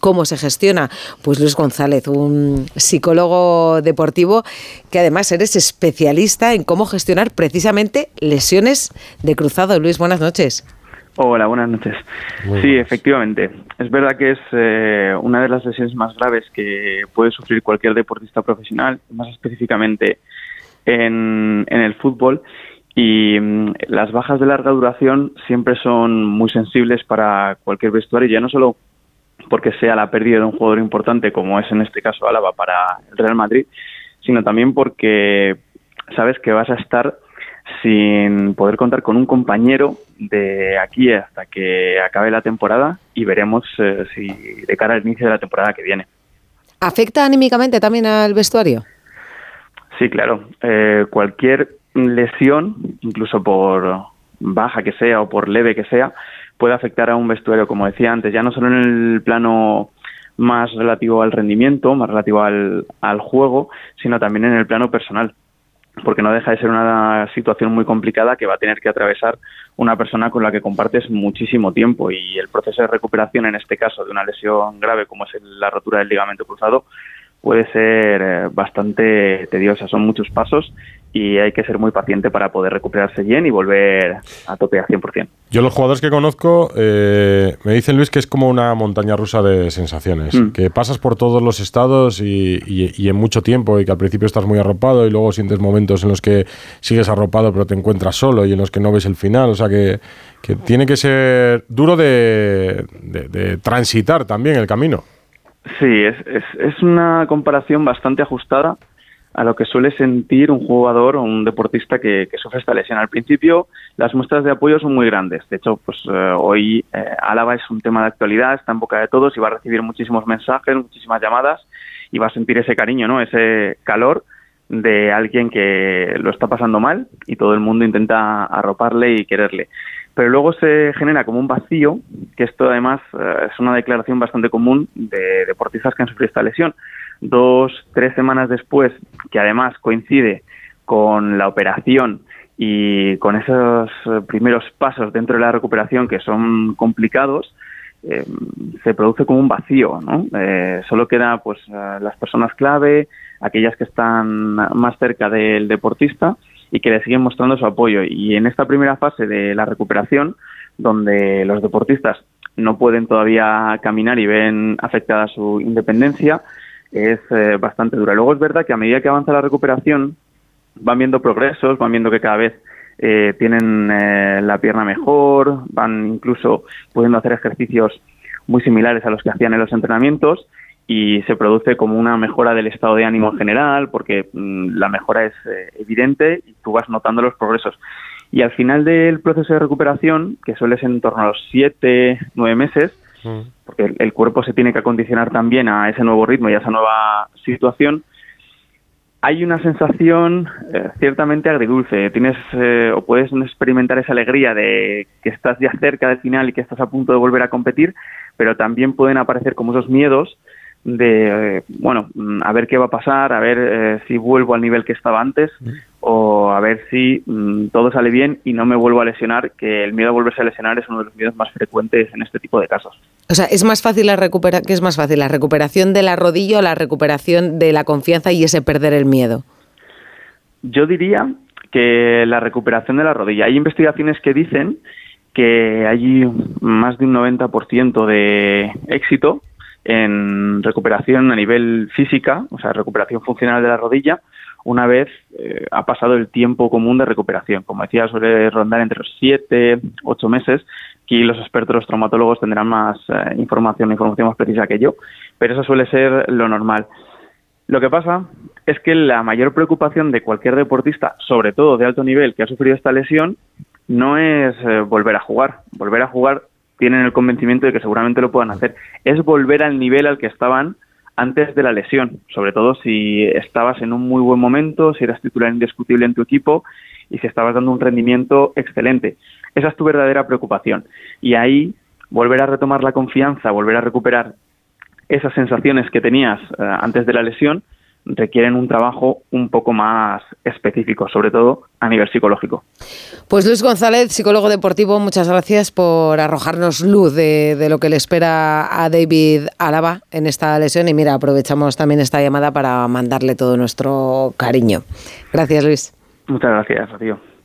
cómo se gestiona. Pues Luis González, un psicólogo deportivo que además eres especialista en cómo gestionar precisamente lesiones de cruzado. Luis, buenas noches. Hola, buenas noches. sí, efectivamente. Es verdad que es eh, una de las lesiones más graves que puede sufrir cualquier deportista profesional, más específicamente en, en el fútbol. Y mm, las bajas de larga duración siempre son muy sensibles para cualquier vestuario, ya no solo porque sea la pérdida de un jugador importante, como es en este caso Álava para el Real Madrid, sino también porque sabes que vas a estar sin poder contar con un compañero de aquí hasta que acabe la temporada y veremos eh, si de cara al inicio de la temporada que viene. ¿Afecta anímicamente también al vestuario? Sí, claro. Eh, cualquier lesión, incluso por baja que sea o por leve que sea, puede afectar a un vestuario, como decía antes, ya no solo en el plano más relativo al rendimiento, más relativo al, juego, sino también en el plano personal. Porque no deja de ser una situación muy complicada que va a tener que atravesar una persona con la que compartes muchísimo tiempo. Y el proceso de recuperación en este caso de una lesión grave como es la rotura del ligamento cruzado puede ser eh, bastante tediosa, son muchos pasos y hay que ser muy paciente para poder recuperarse bien y volver a tope al 100%. Yo los jugadores que conozco eh, me dicen, Luis, que es como una montaña rusa de sensaciones, mm. que pasas por todos los estados y, y, en mucho tiempo y que al principio estás muy arropado y luego sientes momentos en los que sigues arropado pero te encuentras solo y en los que no ves el final, o sea que, que tiene que ser duro de, de, transitar también el camino. Sí, es, es, es una comparación bastante ajustada a lo que suele sentir un jugador o un deportista que, sufre esta lesión. Al principio las muestras de apoyo son muy grandes. De hecho, pues eh, hoy eh, Álava es un tema de actualidad, está en boca de todos y va a recibir muchísimos mensajes, muchísimas llamadas y va a sentir ese cariño, ¿no? Ese calor de alguien que lo está pasando mal y todo el mundo intenta arroparle y quererle. Pero luego se genera como un vacío, que esto además eh, es una declaración bastante común de deportistas que han sufrido esta lesión dos, tres semanas después, que además coincide con la operación y con esos eh, primeros pasos dentro de la recuperación que son complicados, eh, se produce como un vacío, ¿no? Eh, solo queda pues las personas clave, aquellas que están más cerca del deportista y que le siguen mostrando su apoyo. Y en esta primera fase de la recuperación, donde los deportistas no pueden todavía caminar y ven afectada su independencia, es eh, bastante dura. Luego es verdad que a medida que avanza la recuperación, van viendo progresos, van viendo que cada vez eh, tienen eh, la pierna mejor, van incluso pudiendo hacer ejercicios muy similares a los que hacían en los entrenamientos y se produce como una mejora del estado de ánimo en general porque mm, la mejora es evidente y tú vas notando los progresos. Y al final del proceso de recuperación, que suele ser en torno a los siete, nueve meses, porque el, cuerpo se tiene que acondicionar también a ese nuevo ritmo y a esa nueva situación, hay una sensación eh, ciertamente agridulce. Tienes eh, o puedes experimentar esa alegría de que estás ya cerca del final y que estás a punto de volver a competir, pero también pueden aparecer como esos miedos de, eh, bueno, mm, a ver qué va a pasar, a ver eh, si vuelvo al nivel que estaba antes o a ver si mm, todo sale bien y no me vuelvo a lesionar, que el miedo a volverse a lesionar es uno de los miedos más frecuentes en este tipo de casos. O sea, ¿es más fácil la recupera ¿qué es más fácil, la recuperación de la rodilla o la recuperación de la confianza y ese perder el miedo? Yo diría que la recuperación de la rodilla. Hay investigaciones que dicen que hay más de un 90% de éxito en recuperación a nivel física, o sea, recuperación funcional de la rodilla, una vez eh, ha pasado el tiempo común de recuperación. Como decía, suele rondar entre los 7, 8 meses. Aquí los expertos, los traumatólogos tendrán más eh, información, información más precisa que yo, pero eso suele ser lo normal. Lo que pasa es que la mayor preocupación de cualquier deportista, sobre todo de alto nivel, que ha sufrido esta lesión, no es eh, volver a jugar. Volver a jugar tienen el convencimiento de que seguramente lo puedan hacer, es volver al nivel al que estaban antes de la lesión, sobre todo si estabas en un muy buen momento, si eras titular indiscutible en tu equipo y si estabas dando un rendimiento excelente. Esa es tu verdadera preocupación. Y ahí volver a retomar la confianza, volver a recuperar esas sensaciones que tenías eh, antes de la lesión, requieren un trabajo un poco más específico, sobre todo a nivel psicológico. Pues Luis González, psicólogo deportivo, muchas gracias por arrojarnos luz de, de lo que le espera a David Álava en esta lesión. Y mira, aprovechamos también esta llamada para mandarle todo nuestro cariño. Gracias, Luis. Muchas gracias, Rocío.